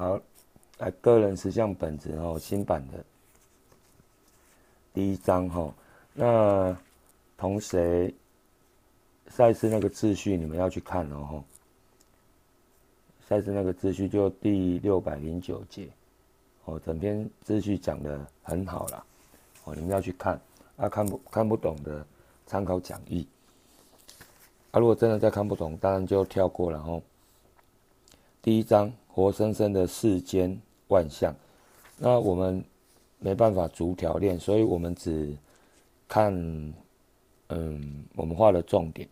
好，来个人实相本质哦，新版的第一章哈。那同谁赛事那个秩序你们要去看哦哈。赛事那个秩序就第六百零九节哦，整篇秩序讲的很好了哦，你们要去看啊，看不看不懂的参考讲义啊，如果真的再看不懂，当然就跳过了哦。第一章。活生生的世间万象，那我们没办法逐条练，所以我们只看，嗯，我们画的重点。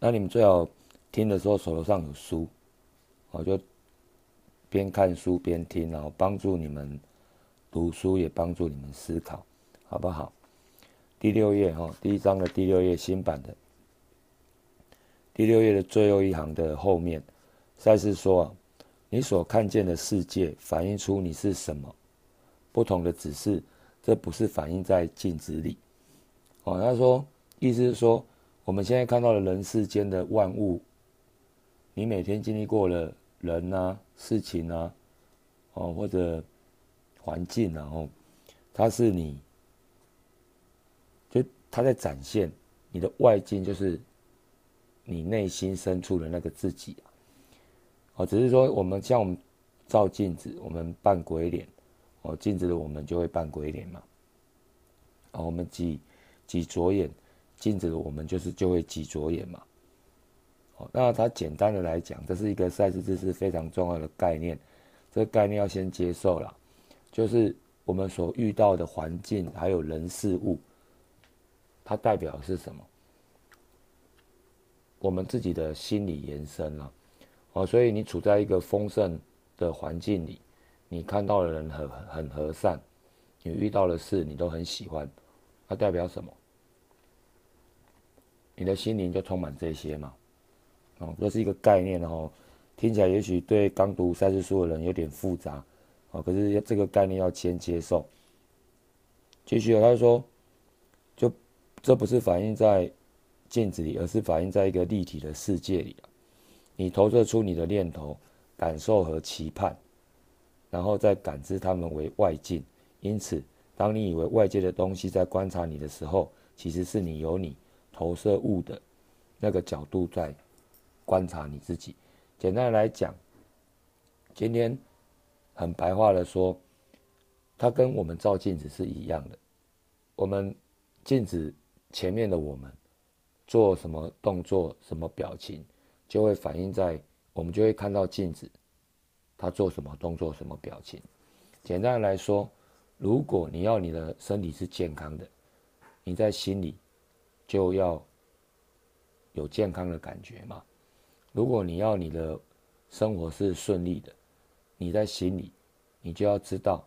那你们最好听的时候手头上有书，我就边看书边听，然后帮助你们读书，也帮助你们思考，好不好？第六页哈，第一章的第六页新版的，第六页的最后一行的后面。赛斯说：“啊，你所看见的世界反映出你是什么？不同的只是，这不是反映在镜子里。哦，他说，意思是说，我们现在看到的人世间的万物，你每天经历过了人啊、事情啊，哦，或者环境，然后，它是你，就它在展现你的外境，就是你内心深处的那个自己啊。”哦，只是说我们像我们照镜子，我们扮鬼脸，哦，镜子的我们就会扮鬼脸嘛。啊，我们挤挤左眼，镜子的我们就是就会挤左眼嘛。哦，那它简单的来讲，这是一个赛事知识非常重要的概念，这个概念要先接受了，就是我们所遇到的环境还有人事物，它代表是什么？我们自己的心理延伸了。哦，所以你处在一个丰盛的环境里，你看到的人很很和善，你遇到的事你都很喜欢，它代表什么？你的心灵就充满这些嘛？哦，这是一个概念哦，听起来也许对刚读赛事书的人有点复杂，哦，可是这个概念要先接受。继续，他说，就这不是反映在镜子里，而是反映在一个立体的世界里你投射出你的念头、感受和期盼，然后再感知它们为外境。因此，当你以为外界的东西在观察你的时候，其实是你由你投射物的那个角度在观察你自己。简单来讲，今天很白话的说，它跟我们照镜子是一样的。我们镜子前面的我们做什么动作、什么表情。就会反映在我们就会看到镜子，他做什么动作、什么表情。简单来说，如果你要你的身体是健康的，你在心里就要有健康的感觉嘛。如果你要你的生活是顺利的，你在心里你就要知道，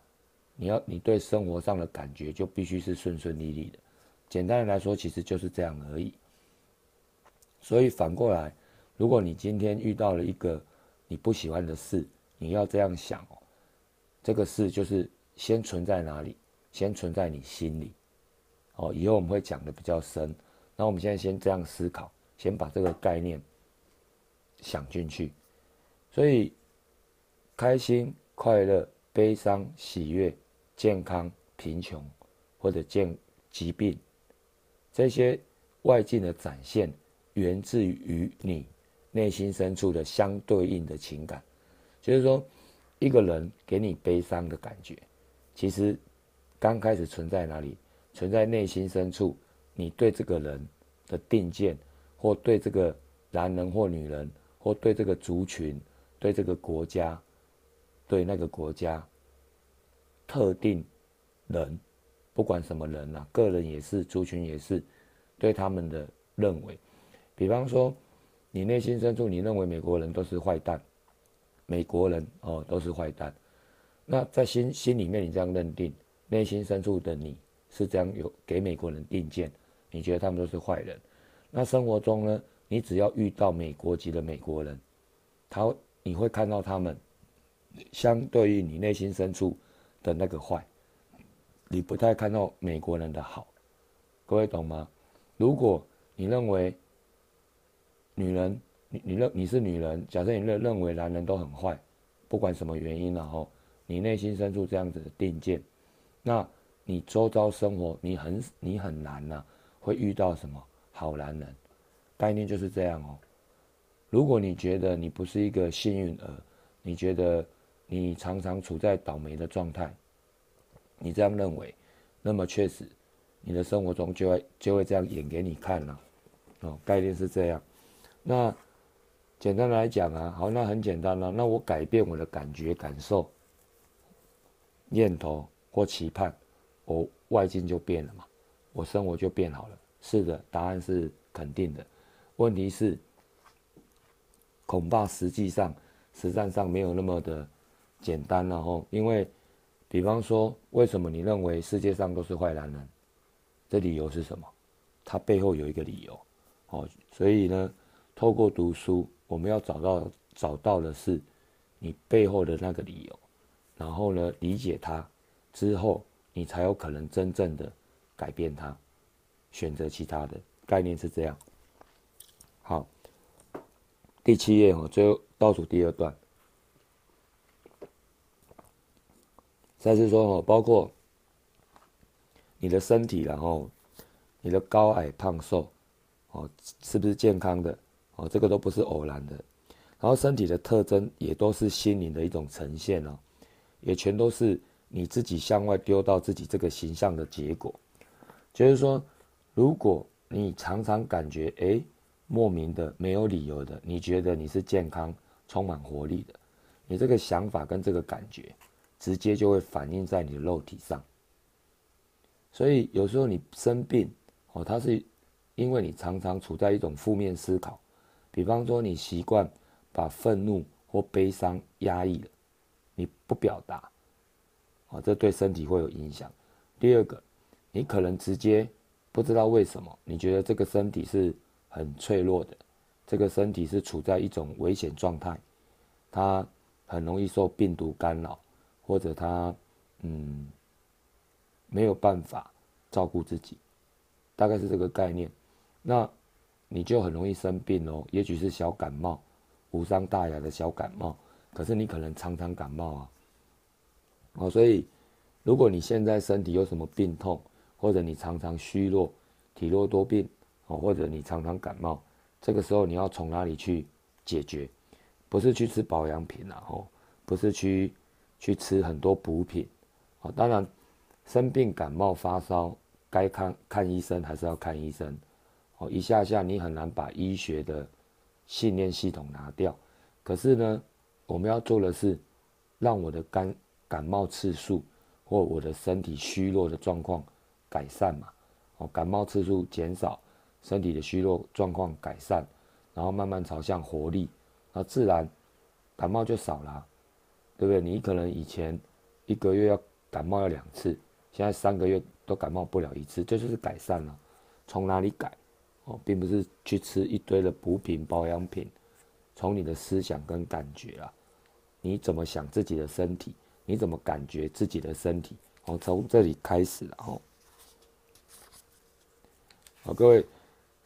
你要你对生活上的感觉就必须是顺顺利利的。简单的来说，其实就是这样而已。所以反过来。如果你今天遇到了一个你不喜欢的事，你要这样想哦，这个事就是先存在哪里？先存在你心里。哦，以后我们会讲的比较深。那我们现在先这样思考，先把这个概念想进去。所以，开心、快乐、悲伤、喜悦、健康、贫穷或者健疾病，这些外境的展现，源自于你。内心深处的相对应的情感，就是说，一个人给你悲伤的感觉，其实刚开始存在哪里？存在内心深处，你对这个人的定见，或对这个男人或女人，或对这个族群，对这个国家，对那个国家特定人，不管什么人啊，个人也是，族群也是，对他们的认为，比方说。你内心深处，你认为美国人都是坏蛋，美国人哦都是坏蛋。那在心心里面，你这样认定，内心深处的你是这样有给美国人定见，你觉得他们都是坏人。那生活中呢，你只要遇到美国籍的美国人，他你会看到他们相对于你内心深处的那个坏，你不太看到美国人的好。各位懂吗？如果你认为，女人，你你认你是女人，假设你认认为男人都很坏，不管什么原因然后你内心深处这样子的定见，那你周遭生活你很你很难呐，会遇到什么好男人？概念就是这样哦。如果你觉得你不是一个幸运儿，你觉得你常常处在倒霉的状态，你这样认为，那么确实，你的生活中就会就会这样演给你看了。哦，概念是这样。那简单来讲啊，好，那很简单了。那我改变我的感觉、感受、念头或期盼，我外境就变了嘛，我生活就变好了。是的，答案是肯定的。问题是。恐怕实际上、实战上没有那么的简单了吼，因为，比方说，为什么你认为世界上都是坏男人？这理由是什么？他背后有一个理由，哦，所以呢，透过读书，我们要找到找到的是你背后的那个理由，然后呢，理解它之后，你才有可能真正的改变它，选择其他的概念是这样。好。第七页哈，最后倒数第二段，再次说哦，包括你的身体，然后你的高矮胖瘦，哦，是不是健康的？哦，这个都不是偶然的。然后身体的特征也都是心灵的一种呈现哦，也全都是你自己向外丢到自己这个形象的结果。就是说，如果你常常感觉哎。莫名的、没有理由的，你觉得你是健康、充满活力的，你这个想法跟这个感觉，直接就会反映在你的肉体上。所以有时候你生病，哦，它是因为你常常处在一种负面思考，比方说你习惯把愤怒或悲伤压抑了，你不表达，啊，这对身体会有影响。第二个，你可能直接不知道为什么，你觉得这个身体是。很脆弱的，这个身体是处在一种危险状态，它很容易受病毒干扰，或者它嗯没有办法照顾自己，大概是这个概念。那你就很容易生病哦，也许是小感冒，无伤大雅的小感冒，可是你可能常常感冒啊。哦，所以如果你现在身体有什么病痛，或者你常常虚弱、体弱多病。哦，或者你常常感冒，这个时候你要从哪里去解决？不是去吃保养品啊，哦，不是去去吃很多补品，哦，当然生病感冒发烧该看看医生还是要看医生，哦，一下下你很难把医学的信念系统拿掉，可是呢，我们要做的是让我的感感冒次数或我的身体虚弱的状况改善嘛，哦，感冒次数减少。身体的虚弱状况改善，然后慢慢朝向活力，那自然感冒就少了，对不对？你可能以前一个月要感冒要两次，现在三个月都感冒不了一次，这就是改善了。从哪里改？哦，并不是去吃一堆的补品保养品，从你的思想跟感觉啊，你怎么想自己的身体？你怎么感觉自己的身体？哦，从这里开始，然后，好，各位。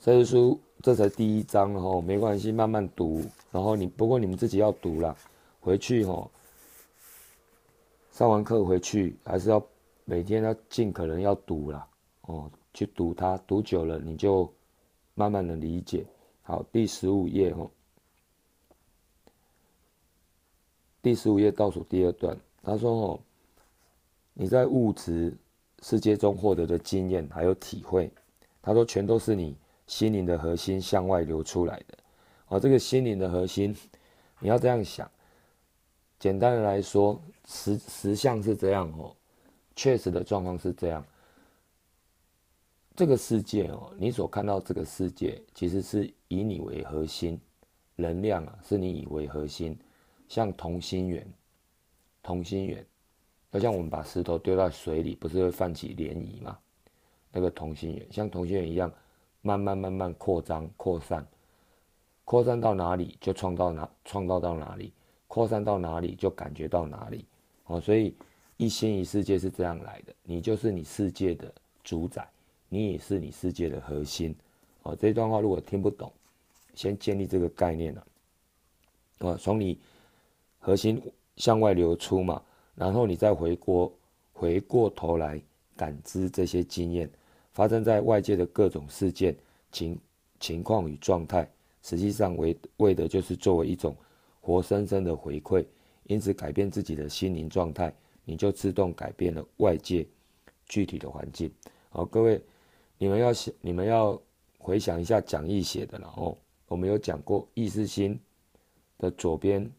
这书这才第一章哦，没关系，慢慢读。然后你不过你们自己要读了，回去哦，上完课回去还是要每天要尽可能要读了哦，去读它，读久了你就慢慢的理解。好，第十五页哦，第十五页倒数第二段，他说哦，你在物质世界中获得的经验还有体会，他说全都是你。心灵的核心向外流出来的，哦，这个心灵的核心，你要这样想。简单的来说，实实相是这样哦，确实的状况是这样。这个世界哦，你所看到这个世界，其实是以你为核心，能量啊，是你以为核心，像同心圆，同心圆，就像我们把石头丢到水里，不是会泛起涟漪吗？那个同心圆，像同心圆一样。慢慢慢慢扩张扩散，扩散到哪里就创造哪创造到哪里，扩散到哪里就感觉到哪里。哦，所以一心一世界是这样来的，你就是你世界的主宰，你也是你世界的核心。哦，这段话如果听不懂，先建立这个概念了。哦，从你核心向外流出嘛，然后你再回过回过头来感知这些经验发生在外界的各种事件情情况与状态，实际上为为的就是作为一种活生生的回馈，因此改变自己的心灵状态，你就自动改变了外界具体的环境。好，各位，你们要想，你们要回想一下讲义写的，然后我们有讲过意识心的左边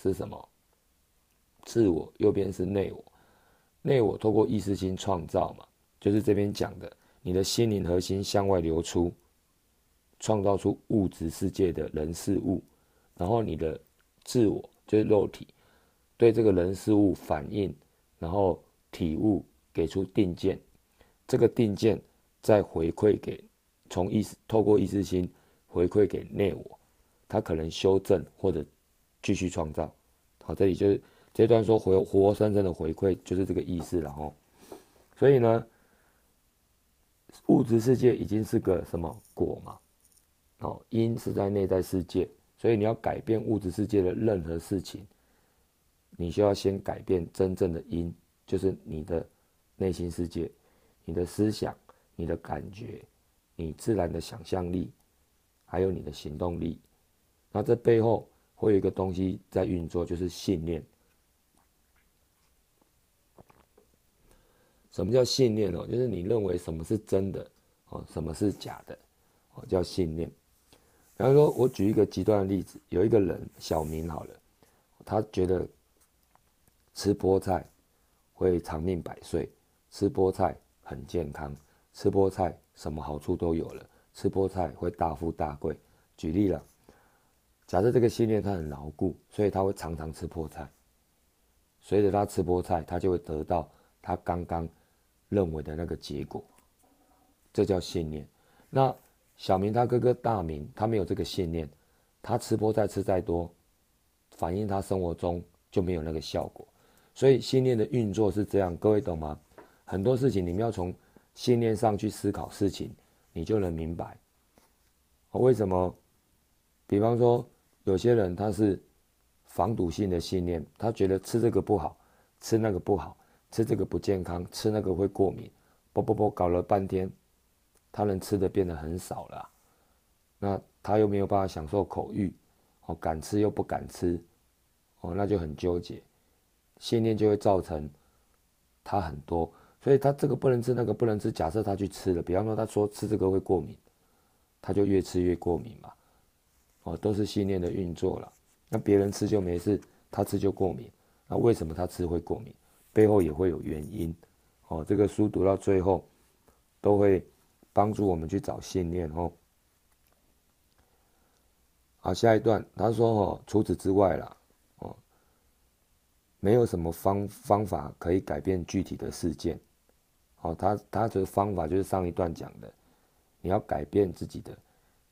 是什么？自我，右边是内我。内我透过意识心创造嘛，就是这边讲的，你的心灵核心向外流出，创造出物质世界的人事物，然后你的自我就是肉体，对这个人事物反应，然后体悟，给出定见，这个定见再回馈给从意识透过意识心回馈给内我，他可能修正或者继续创造。好，这里就是。这段说活活生生的回馈就是这个意思了哦，所以呢，物质世界已经是个什么果嘛？哦，因是在内在世界，所以你要改变物质世界的任何事情，你需要先改变真正的因，就是你的内心世界、你的思想、你的感觉、你自然的想象力，还有你的行动力。那这背后会有一个东西在运作，就是信念。什么叫信念哦？就是你认为什么是真的哦，什么是假的哦，叫信念。比方说，我举一个极端的例子，有一个人小明好了，他觉得吃菠菜会长命百岁，吃菠菜很健康，吃菠菜什么好处都有了，吃菠菜会大富大贵。举例了，假设这个信念它很牢固，所以他会常常吃菠菜。随着他吃菠菜，他就会得到他刚刚。认为的那个结果，这叫信念。那小明他哥哥大明，他没有这个信念，他吃菠菜吃再多，反映他生活中就没有那个效果。所以信念的运作是这样，各位懂吗？很多事情你们要从信念上去思考事情，你就能明白。为什么？比方说，有些人他是防堵性的信念，他觉得吃这个不好，吃那个不好。吃这个不健康，吃那个会过敏，啵啵啵搞了半天，他能吃的变得很少了，那他又没有办法享受口欲，哦，敢吃又不敢吃，哦，那就很纠结，信念就会造成他很多，所以他这个不能吃，那个不能吃。假设他去吃了，比方说他说吃这个会过敏，他就越吃越过敏嘛，哦，都是信念的运作了。那别人吃就没事，他吃就过敏，那为什么他吃会过敏？背后也会有原因，哦，这个书读到最后，都会帮助我们去找信念哦。好，下一段他说哦，除此之外啦，哦，没有什么方方法可以改变具体的事件，哦，他他的方法就是上一段讲的，你要改变自己的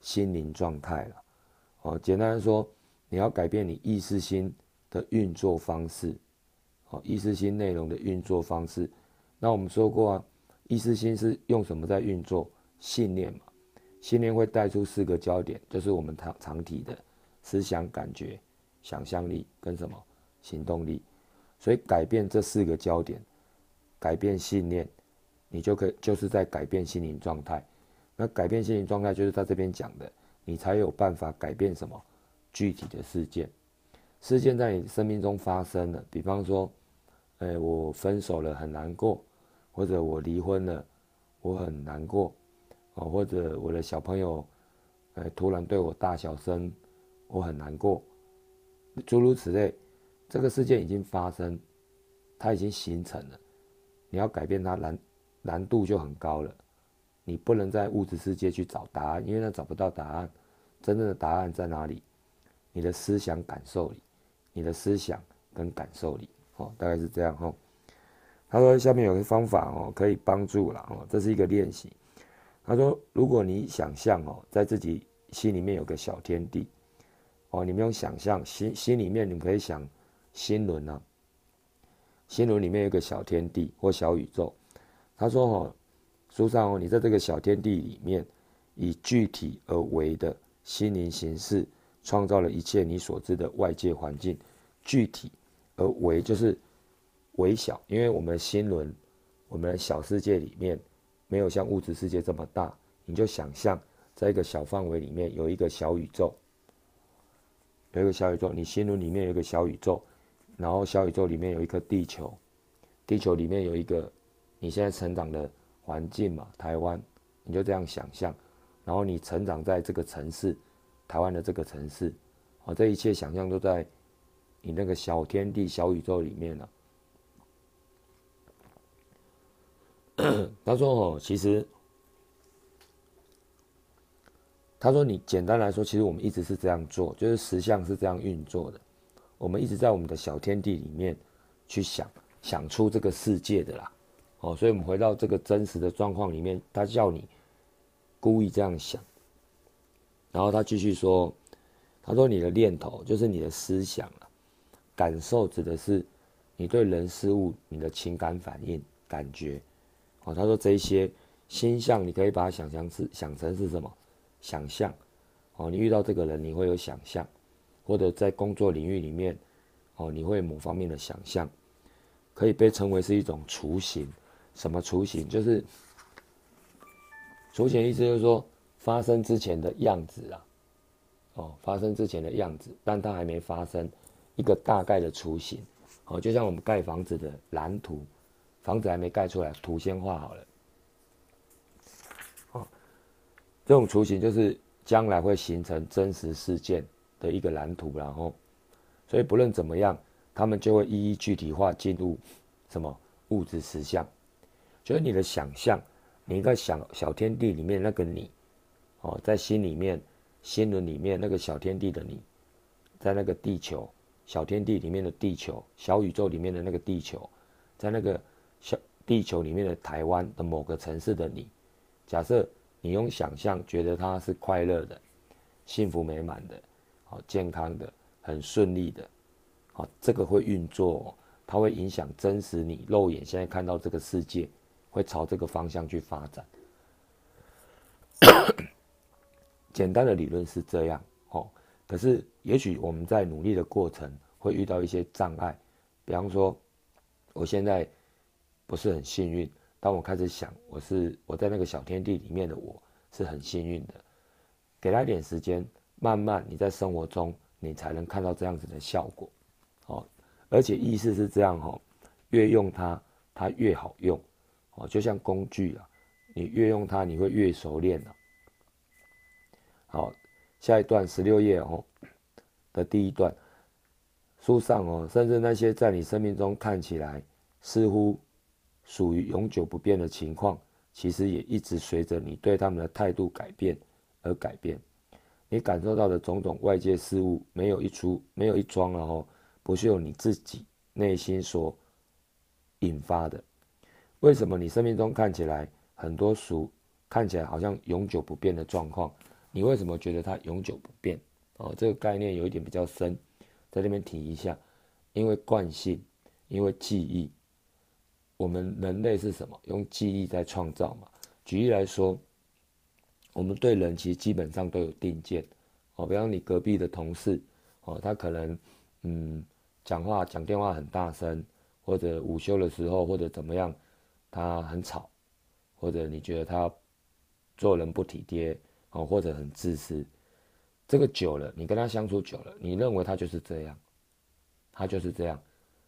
心灵状态了，哦，简单说，你要改变你意识心的运作方式。哦，意识心内容的运作方式，那我们说过啊，意识心是用什么在运作？信念嘛，信念会带出四个焦点，就是我们常常体的思想、感觉、想象力跟什么行动力。所以改变这四个焦点，改变信念，你就可以就是在改变心灵状态。那改变心灵状态，就是他这边讲的，你才有办法改变什么具体的事件。事件在你生命中发生了，比方说，哎，我分手了，很难过；或者我离婚了，我很难过；哦，或者我的小朋友，哎，突然对我大小声，我很难过。诸如此类，这个事件已经发生，它已经形成了，你要改变它难难度就很高了。你不能在物质世界去找答案，因为那找不到答案。真正的答案在哪里？你的思想感受里。你的思想跟感受力，哦，大概是这样哈。他说下面有个方法哦，可以帮助了哦，这是一个练习。他说，如果你想象哦，在自己心里面有个小天地，哦，你们用想象心心里面，你可以想心轮啊，心轮里面有个小天地或小宇宙。他说哦，书上哦，你在这个小天地里面，以具体而为的心灵形式。创造了一切你所知的外界环境，具体而为就是微小，因为我们的心轮，我们的小世界里面没有像物质世界这么大，你就想象在一个小范围里面有一个小宇宙，有一个小宇宙，你心轮里面有一个小宇宙，然后小宇宙里面有一颗地球，地球里面有一个你现在成长的环境嘛，台湾，你就这样想象，然后你成长在这个城市，台湾的这个城市，啊，这一切想象都在。你那个小天地、小宇宙里面了？他说：“哦，其实，他说你简单来说，其实我们一直是这样做，就是实相是这样运作的。我们一直在我们的小天地里面去想，想出这个世界的啦。哦，所以我们回到这个真实的状况里面，他叫你故意这样想。然后他继续说：，他说你的念头就是你的思想啊。”感受指的是你对人事物你的情感反应、感觉。哦，他说这些心象，你可以把它想象是想成是什么？想象。哦，你遇到这个人，你会有想象，或者在工作领域里面，哦，你会某方面的想象，可以被称为是一种雏形。什么雏形？就是雏形意思就是说发生之前的样子啊。哦，发生之前的样子，但它还没发生。一个大概的雏形，哦，就像我们盖房子的蓝图，房子还没盖出来，图先画好了，哦，这种雏形就是将来会形成真实事件的一个蓝图，然后，所以不论怎么样，他们就会一一具体化进入什么物质实相，就是你的想象，你一个小小天地里面那个你，哦，在心里面心轮里面那个小天地的你，在那个地球。小天地里面的地球，小宇宙里面的那个地球，在那个小地球里面的台湾的某个城市的你，假设你用想象觉得它是快乐的、幸福美满的、好健康的、很顺利的，好，这个会运作，哦它会影响真实你肉眼现在看到这个世界，会朝这个方向去发展。简单的理论是这样，哦。可是，也许我们在努力的过程会遇到一些障碍，比方说，我现在不是很幸运。当我开始想，我是我在那个小天地里面的我是很幸运的，给他一点时间，慢慢你在生活中你才能看到这样子的效果。哦，而且意思是这样哈，越用它，它越好用。哦，就像工具啊，你越用它，你会越熟练的。好。下一段十六页哦的第一段，书上哦，甚至那些在你生命中看起来似乎属于永久不变的情况，其实也一直随着你对他们的态度改变而改变。你感受到的种种外界事物，没有一出，没有一桩了哦，不是由你自己内心所引发的。为什么你生命中看起来很多属看起来好像永久不变的状况？你为什么觉得它永久不变？哦，这个概念有一点比较深，在这边提一下。因为惯性，因为记忆，我们人类是什么？用记忆在创造嘛。举例来说，我们对人其实基本上都有定见。哦，比方你隔壁的同事，哦，他可能嗯讲话讲电话很大声，或者午休的时候或者怎么样，他很吵，或者你觉得他做人不体贴。哦，或者很自私，这个久了，你跟他相处久了，你认为他就是这样，他就是这样，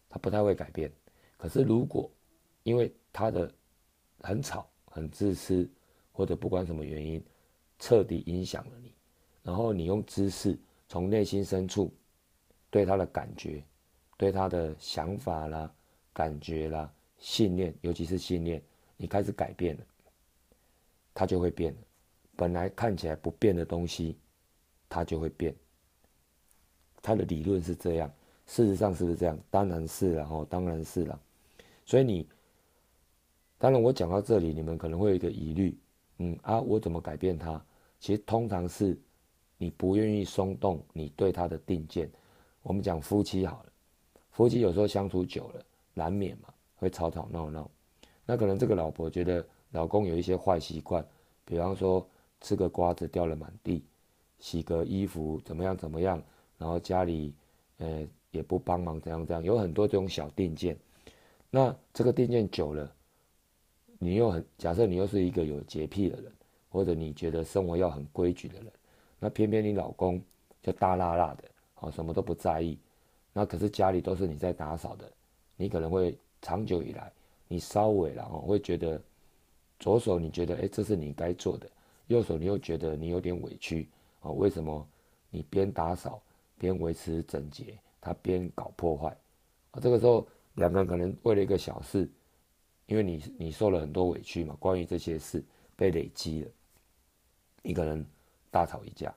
他不太会改变。可是如果因为他的很吵、很自私，或者不管什么原因，彻底影响了你，然后你用知识从内心深处对他的感觉、对他的想法啦、感觉啦、信念，尤其是信念，你开始改变了，他就会变了。本来看起来不变的东西，它就会变。它的理论是这样，事实上是不是这样？当然是了，哦，当然是了。所以你，当然我讲到这里，你们可能会有一个疑虑，嗯啊，我怎么改变它？其实通常是你不愿意松动你对他的定见。我们讲夫妻好了，夫妻有时候相处久了，难免嘛会吵吵闹闹。那可能这个老婆觉得老公有一些坏习惯，比方说。吃个瓜子掉了满地，洗个衣服怎么样怎么样，然后家里，呃，也不帮忙，怎样怎样，有很多这种小定见。那这个定见久了，你又很假设你又是一个有洁癖的人，或者你觉得生活要很规矩的人，那偏偏你老公就大辣辣的，哦，什么都不在意。那可是家里都是你在打扫的，你可能会长久以来，你稍微然后会觉得，左手你觉得哎这是你该做的，右手你又觉得你有点委屈，哦，为什么你边打扫边维持整洁，他边搞破坏？啊，这个时候两个人可能为了一个小事。因为你你受了很多委屈嘛，关于这些事被累积了，你可能大吵一架，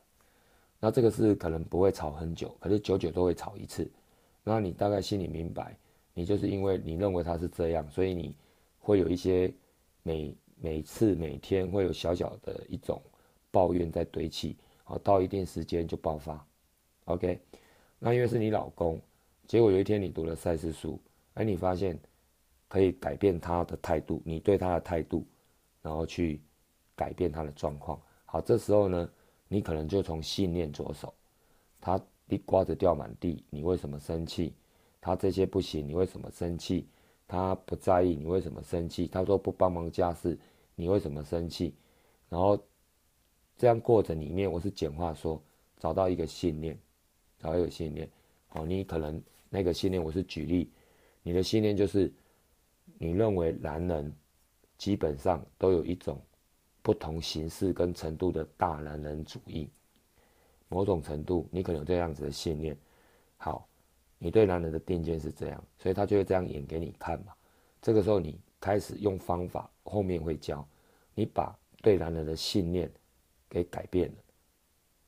那这个是可能不会吵很久，可是久久都会吵一次，那你大概心里明白，你就是因为你认为他是这样，所以你会有一些每每次每天会有小小的一种抱怨在堆砌，好到一定时间就爆发，OK，那因为是你老公，结果有一天你读了赛事书，哎，你发现。可以改变他的态度，你对他的态度，然后去改变他的状况。好，这时候呢，你可能就从信念着手。他地瓜子掉满地，你为什么生气？他这些不行，你为什么生气？他不在意，你为什么生气？他说不帮忙家事，你为什么生气？然后这样过程里面，我是简化说，找到一个信念，找一个信念。好，你可能那个信念，我是举例，你的信念就是。你认为男人基本上都有一种不同形式跟程度的大男人主义，某种程度你可能有这样子的信念。好，你对男人的定见是这样，所以他就会这样演给你看嘛。这个时候你开始用方法，后面会教你把对男人的信念给改变了。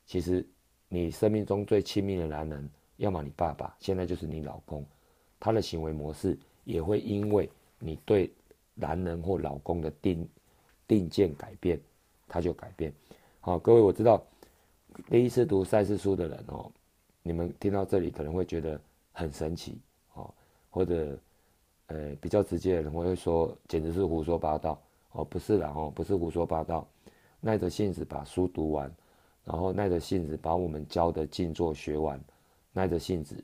其实你生命中最亲密的男人，要么你爸爸，现在就是你老公，他的行为模式也会因为。你对男人或老公的定定见改变，他就改变。好，各位，我知道第一次读赛事书的人哦，你们听到这里可能会觉得很神奇哦，或者呃比较直接的人会说简直是胡说八道哦，不是啦哦，不是胡说八道，耐着性子把书读完，然后耐着性子把我们教的静坐学完，耐着性子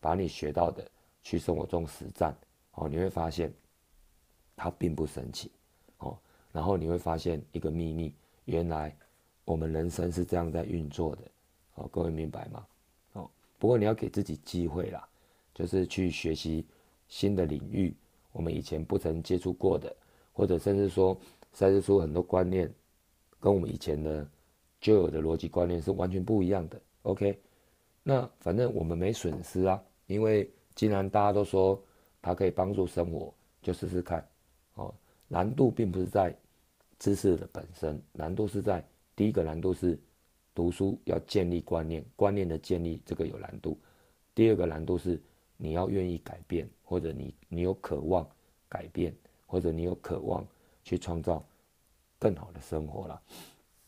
把你学到的去生活中实战哦，你会发现。它并不神奇，哦，然后你会发现一个秘密，原来我们人生是这样在运作的，哦，各位明白吗？不过你要给自己机会啦，就是去学习新的领域，我们以前不曾接触过的，或者甚至说赛事出很多观念，跟我们以前的旧有的逻辑观念是完全不一样的。OK，那反正我们没损失啊，因为既然大家都说它可以帮助生活，就试试看。哦，难度并不是在知识的本身，难度是在第一个难度是读书要建立观念，观念的建立这个有难度。第二个难度是你要愿意改变，或者你你有渴望改变，或者你有渴望去创造更好的生活了。